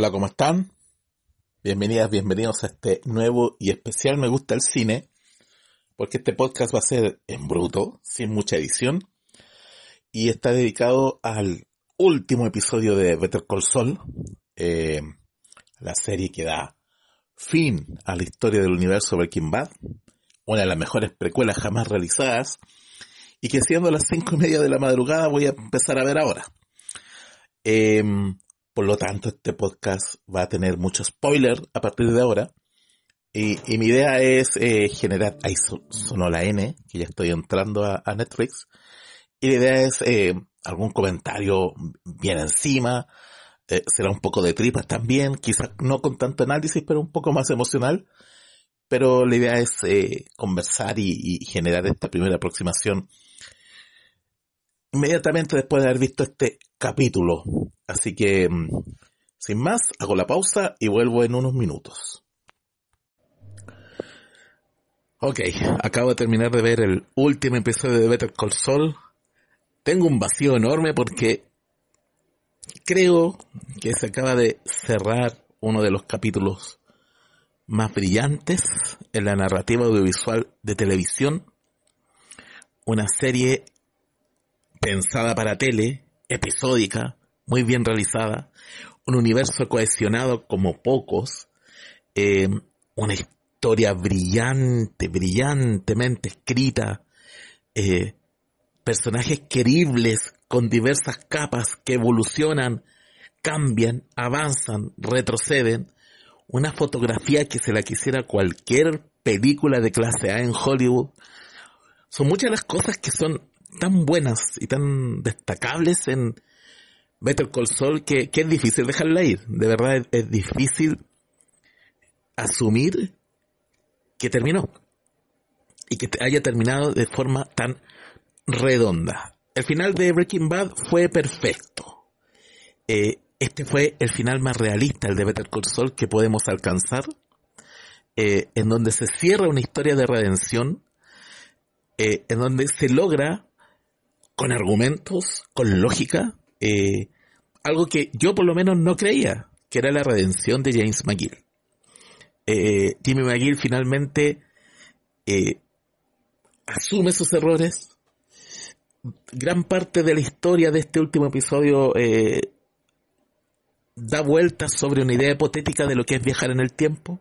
Hola, ¿cómo están? Bienvenidas, bienvenidos a este nuevo y especial Me Gusta el Cine, porque este podcast va a ser en bruto, sin mucha edición, y está dedicado al último episodio de Better Call Saul, eh, la serie que da fin a la historia del universo Breaking Bad, una de las mejores precuelas jamás realizadas, y que siendo las cinco y media de la madrugada voy a empezar a ver ahora. Eh, por lo tanto, este podcast va a tener mucho spoiler a partir de ahora. Y, mi idea es eh, generar, ahí sonó la N, que ya estoy entrando a, Netflix. Y la idea es eh, algún comentario bien encima. Eh, será un poco de tripas también, quizás no con tanto análisis, pero un poco más emocional. Pero la idea es conversar y, y generar esta primera aproximación inmediatamente después de haber visto este capítulo. Así que, mm, sin más, hago la pausa y vuelvo en unos minutos. Ok, acabo de terminar de ver el último episodio de Better Call Saul. Tengo un vacío enorme porque creo que se acaba de cerrar uno de los capítulos más brillantes en la narrativa audiovisual de televisión. Una serie pensada para tele, episódica, muy bien realizada, un universo cohesionado como pocos, eh, una historia brillante, brillantemente escrita, eh, personajes queribles con diversas capas que evolucionan, cambian, avanzan, retroceden, una fotografía que se la quisiera cualquier película de clase A en Hollywood. Son muchas las cosas que son tan buenas y tan destacables en Better Call Saul que, es difícil dejarla ir. De verdad es, difícil asumir que terminó y que haya terminado de forma tan redonda. El final de Breaking Bad fue perfecto. Eh, este fue el final más realista, el de Better Call Saul, que podemos alcanzar, eh, en donde se cierra una historia de redención, eh, en donde se logra con argumentos, con lógica, eh, algo que yo por lo menos no creía, que era la redención de James McGill. Eh, Jimmy McGill finalmente eh, asume sus errores. Gran parte de la historia de este último episodio da vueltas sobre una idea hipotética de lo que es viajar en el tiempo.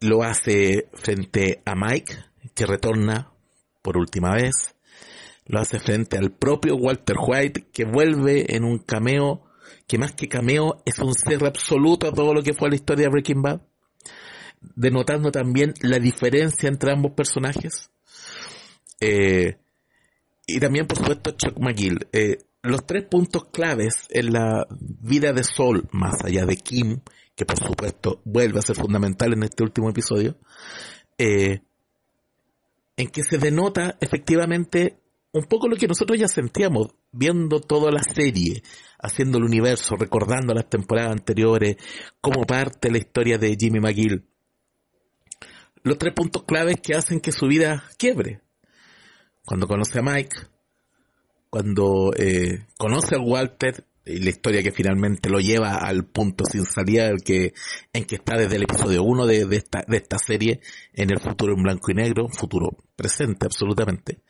lo hace frente a Mike, que retorna por última vez. Lo hace frente al propio Walter White, que vuelve en un cameo, que más que cameo es un cierre absoluto a todo lo que fue la historia de Breaking Bad, denotando también la diferencia entre ambos personajes. Eh, y también, por supuesto, Chuck McGill. Eh, los tres puntos claves en la vida de Sol, más allá de Kim, que por supuesto vuelve a ser fundamental en este último episodio, eh, en que se denota efectivamente un poco lo que nosotros ya sentíamos viendo toda la serie, haciendo el universo, recordando las temporadas anteriores, como parte de la historia de Jimmy McGill. Los tres puntos claves que hacen que su vida quiebre. Cuando conoce a Mike, cuando eh, conoce a Walter la historia que finalmente lo lleva al punto sin salida en que está desde el episodio 1 de, esta, de esta serie en el futuro en blanco y negro, futuro presente absolutamente.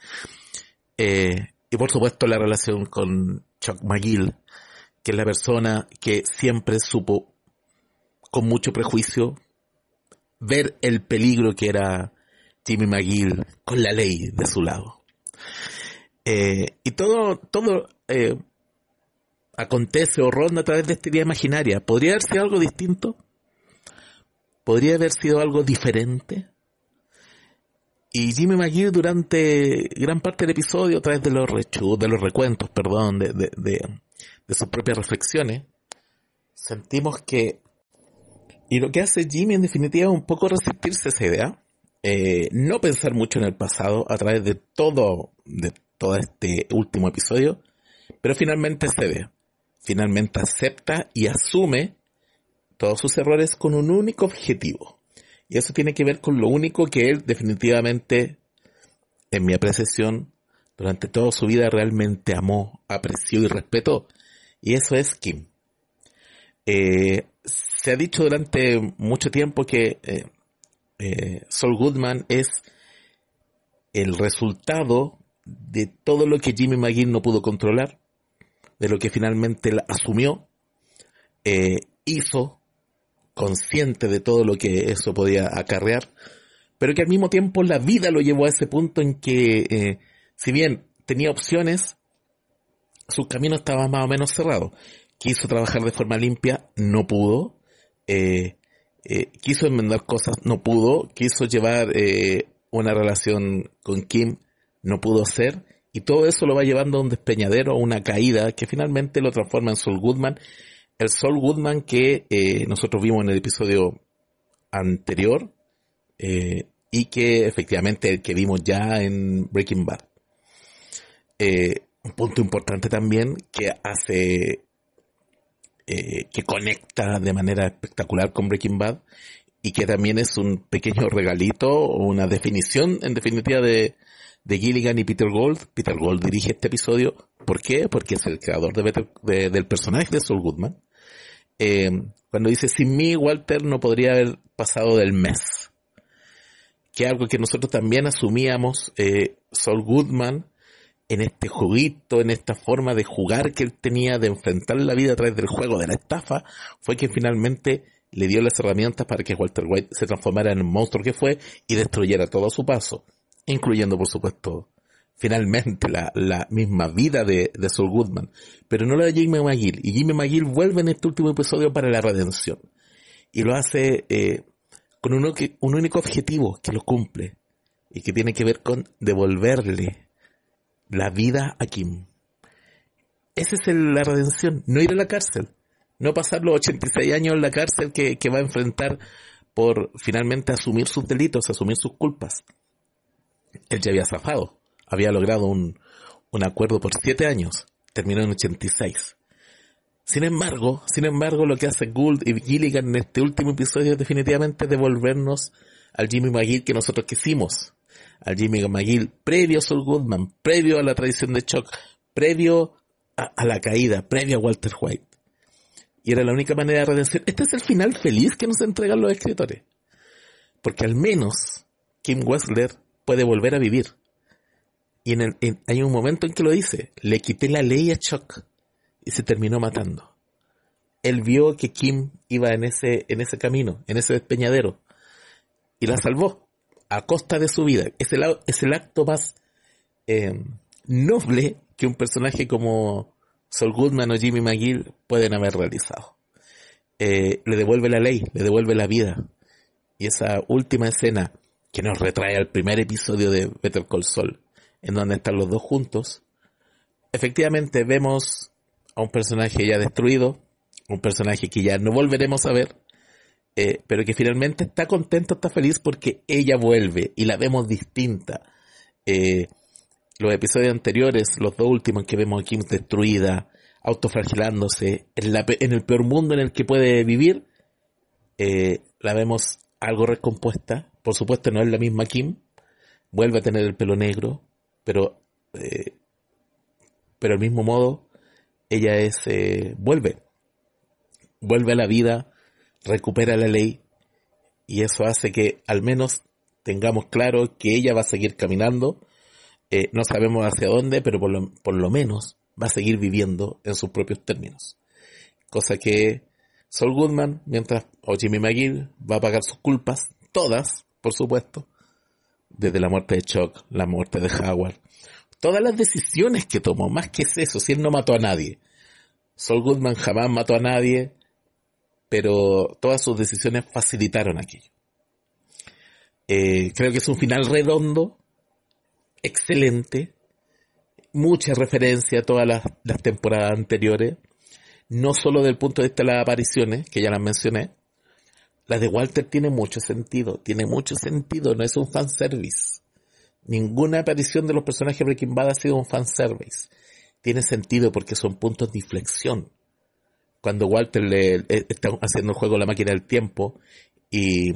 Eh, y por supuesto la relación con Chuck McGill, que es la persona que siempre supo con mucho prejuicio ver el peligro que era Jimmy McGill con la ley de su lado. Eh, y todo, todo eh, acontece o ronda a través de esta idea imaginaria. ¿Podría haber sido algo distinto? ¿Podría haber sido algo diferente? Y Jimmy McGill durante gran parte del episodio, a través de los de los recuentos, perdón, de, de, sus propias reflexiones, sentimos que... Y lo que hace Jimmy en definitiva es un poco resistirse a esa idea, eh, no pensar mucho en el pasado a través de todo, de todo este último episodio, pero finalmente se ve finalmente acepta y asume todos sus errores con un único objetivo. Y eso tiene que ver con lo único que él definitivamente, en mi apreciación, durante toda su vida realmente amó, apreció y respetó, Y eso es Kim. Eh, se ha dicho durante mucho tiempo que eh, eh, Saul Goodman es el resultado de todo lo que Jimmy McGill no pudo controlar, de lo que finalmente asumió, hizo, consciente de todo lo que eso podía acarrear, pero que al mismo tiempo la vida lo llevó a ese punto en que, si bien tenía opciones, su camino estaba más o menos cerrado. Quiso trabajar de forma limpia, no pudo. Eh, eh, quiso enmendar cosas, no pudo. Quiso llevar eh, una relación con Kim, no pudo hacer. Y todo eso lo va llevando a un despeñadero, a una caída que finalmente lo transforma en Saul Goodman. El Saul Goodman que nosotros vimos en el episodio anterior y que efectivamente el que vimos ya en Breaking Bad. Eh, un punto importante también que hace, eh, que conecta de manera espectacular con Breaking Bad y que también es un pequeño regalito o una definición en definitiva de, de Gilligan y Peter Gold. Peter Gold dirige este episodio. ¿Por qué? Porque es el creador de, del personaje de Saul Goodman. Eh, cuando dice, sin mí Walter no podría haber pasado del mes. Que algo que nosotros también asumíamos, eh, Saul Goodman en este juguito, en esta forma de jugar que él tenía, de enfrentar la vida a través del juego, de la estafa, fue que finalmente le dio las herramientas para que Walter White se transformara en el monstruo que fue y destruyera todo a su paso, incluyendo por supuesto finalmente la, la misma vida de, de Saul Goodman, pero no la de Jimmy McGill. Y Jimmy McGill vuelve en este último episodio para la redención. Y lo hace eh, con un, un único objetivo que lo cumple y que tiene que ver con devolverle la vida a Kim. Esa es la redención, no ir a la cárcel, no pasar los 86 años en la cárcel que, va a enfrentar por finalmente asumir sus delitos, asumir sus culpas. Él ya había zafado, había logrado un, un acuerdo por 7 años, terminó en 86. Sin embargo, sin embargo, lo que hace Gould y Gilligan en este último episodio es definitivamente devolvernos al Jimmy McGill que nosotros quisimos, al Jimmy McGill previo a Saul Goodman, previo a la tradición de Chuck, previo a, la caída, previo a Walter White. Y era la única manera de redención. Este es el final feliz que nos entregan los escritores. Porque al menos Kim Wessler puede volver a vivir. Y en hay un momento en que lo dice, le quité la ley a Chuck y se terminó matando. Él vio que Kim iba en ese, en ese camino, en ese despeñadero, y la salvó a costa de su vida. Es el, es el acto más eh, noble que un personaje como Saul Goodman o Jimmy McGill pueden haber realizado. Eh, le devuelve la ley, le devuelve la vida. Y esa última escena que nos retrae al primer episodio de Better Call Saul, en donde están los dos juntos, efectivamente vemos a un personaje ya destruido, un personaje que ya no volveremos a ver, eh, pero que finalmente está contenta, está feliz porque ella vuelve y la vemos distinta. Eh, los episodios anteriores, los dos últimos que vemos aquí destruida, autoflagelándose, en, en el peor mundo en el que puede vivir, eh, la vemos algo recompuesta. Por supuesto no es la misma Kim, vuelve a tener el pelo negro, pero pero al mismo modo ella es vuelve vuelve a la vida recupera la ley y eso hace que al menos tengamos claro que ella va a seguir caminando, eh, no sabemos hacia dónde, pero por lo, por lo menos va a seguir viviendo en sus propios términos. Cosa que Saul Goodman, mientras, o Jimmy McGill, va a pagar sus culpas, todas, por supuesto, desde la muerte de Chuck, la muerte de Howard, todas las decisiones que tomó, más que eso, si él no mató a nadie. Saul Goodman jamás mató a nadie, pero todas sus decisiones facilitaron aquello. Eh, creo que es un final redondo, excelente, mucha referencia a todas las, temporadas anteriores, no solo del punto de vista de las apariciones, que ya las mencioné, la de Walter tiene mucho sentido, tiene mucho sentido, no es un fanservice. Ninguna aparición de los personajes de Breaking Bad ha sido un fanservice. Tiene sentido porque son puntos de inflexión cuando Walter le eh, está haciendo el juego la máquina del tiempo y,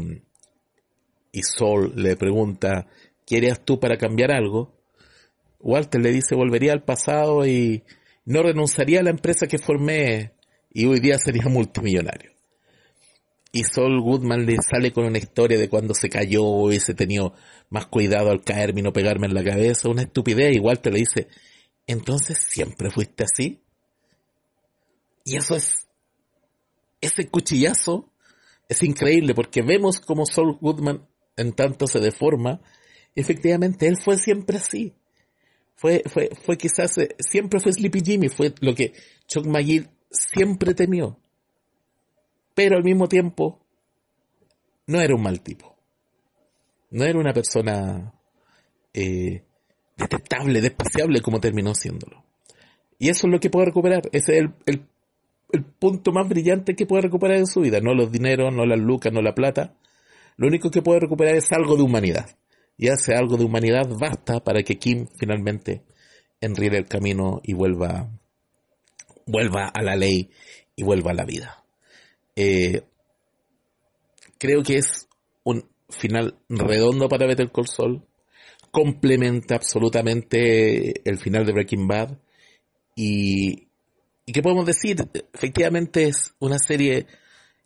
y Sol le pregunta, ¿qué harías tú para cambiar algo? Walter le dice, volvería al pasado y, no renunciaría a la empresa que formé y hoy día sería multimillonario. Y Saul Goodman le sale con una historia de cuando se cayó, hubiese tenido más cuidado al caerme y no pegarme en la cabeza, una estupidez, igual te le dice, entonces siempre fuiste así. Y eso es, ese cuchillazo es increíble porque vemos como Saul Goodman en tanto se deforma, efectivamente él fue siempre así. Fue, fue, fue quizás, eh, siempre fue Sleepy Jimmy, fue lo que Chuck McGill siempre temió. Pero al mismo tiempo, no era un mal tipo. No era una persona eh, detestable, despreciable como terminó siéndolo. Y eso es lo que puede recuperar. Ese es el, el punto más brillante que puede recuperar en su vida. No los dineros, no las lucas, no la plata. Lo único que puede recuperar es algo de humanidad y hace algo de humanidad basta para que Kim finalmente enríe el camino y vuelva, vuelva a la ley y vuelva a la vida. Eh, creo que es un final redondo para Better Call Saul. Complementa absolutamente el final de Breaking Bad. Y, y qué podemos decir, efectivamente es una serie,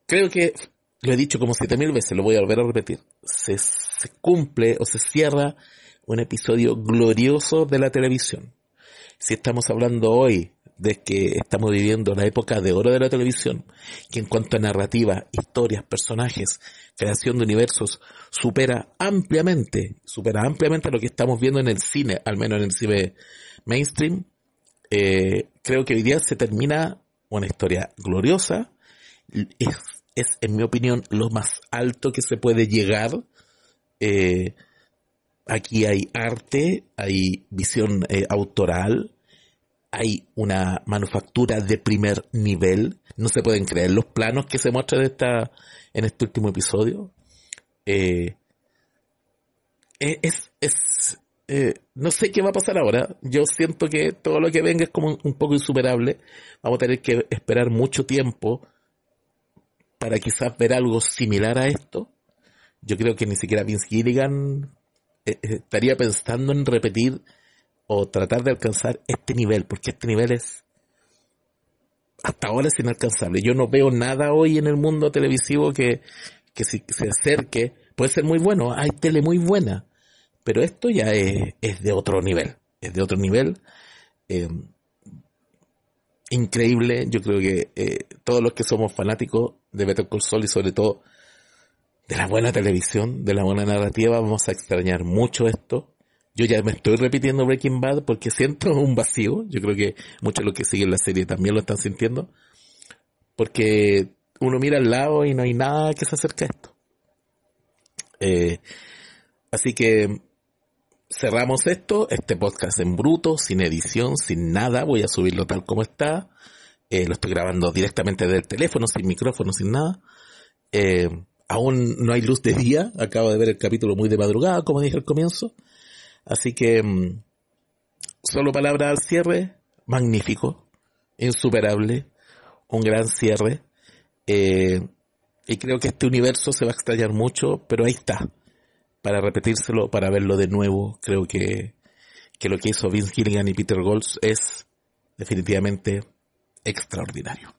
creo que lo he dicho como siete mil veces, lo voy a volver a repetir, se, se cumple o se cierra un episodio glorioso de la televisión. Si estamos hablando hoy de que estamos viviendo la época de oro de la televisión, que en cuanto a narrativa, historias, personajes, creación de universos, supera ampliamente, supera ampliamente lo que estamos viendo en el cine, al menos en el cine mainstream, eh, creo que hoy día se termina una historia gloriosa, es, en mi opinión, lo más alto que se puede llegar. Eh, aquí hay arte, hay visión eh, autoral, hay una manufactura de primer nivel. No se pueden creer los planos que se muestran esta, en este último episodio. Eh, es, es no sé qué va a pasar ahora. Yo siento que todo lo que venga es como un poco insuperable. Vamos a tener que esperar mucho tiempo para quizás ver algo similar a esto, yo creo que ni siquiera Vince Gilligan eh, eh, estaría pensando en repetir o tratar de alcanzar este nivel, porque este nivel es hasta ahora es inalcanzable. Yo no veo nada hoy en el mundo televisivo que, que si, se acerque, puede ser muy bueno, hay tele muy buena, pero esto ya es, es de otro nivel, es de otro nivel. Eh, increíble. Yo creo que eh, todos los que somos fanáticos de Better Call Saul y sobre todo de la buena televisión, de la buena narrativa, vamos a extrañar mucho esto. Yo ya me estoy repitiendo Breaking Bad porque siento un vacío. Yo creo que muchos de los que siguen la serie también lo están sintiendo. Porque uno mira al lado y no hay nada que se acerque a esto. Eh, así que cerramos esto, este podcast en bruto, sin edición, sin nada, voy a subirlo tal como está. Eh, lo estoy grabando directamente del teléfono, sin micrófono, sin nada. Eh, aún no hay luz de día, acabo de ver el capítulo muy de madrugada, como dije al comienzo. Así que, mm, solo palabra al cierre, magnífico, insuperable, un gran cierre. Eh, y creo que este universo se va a extrañar mucho, pero ahí está para repetírselo, para verlo de nuevo. Creo que, que lo que hizo Vince Gilligan y Peter Golds es definitivamente extraordinario.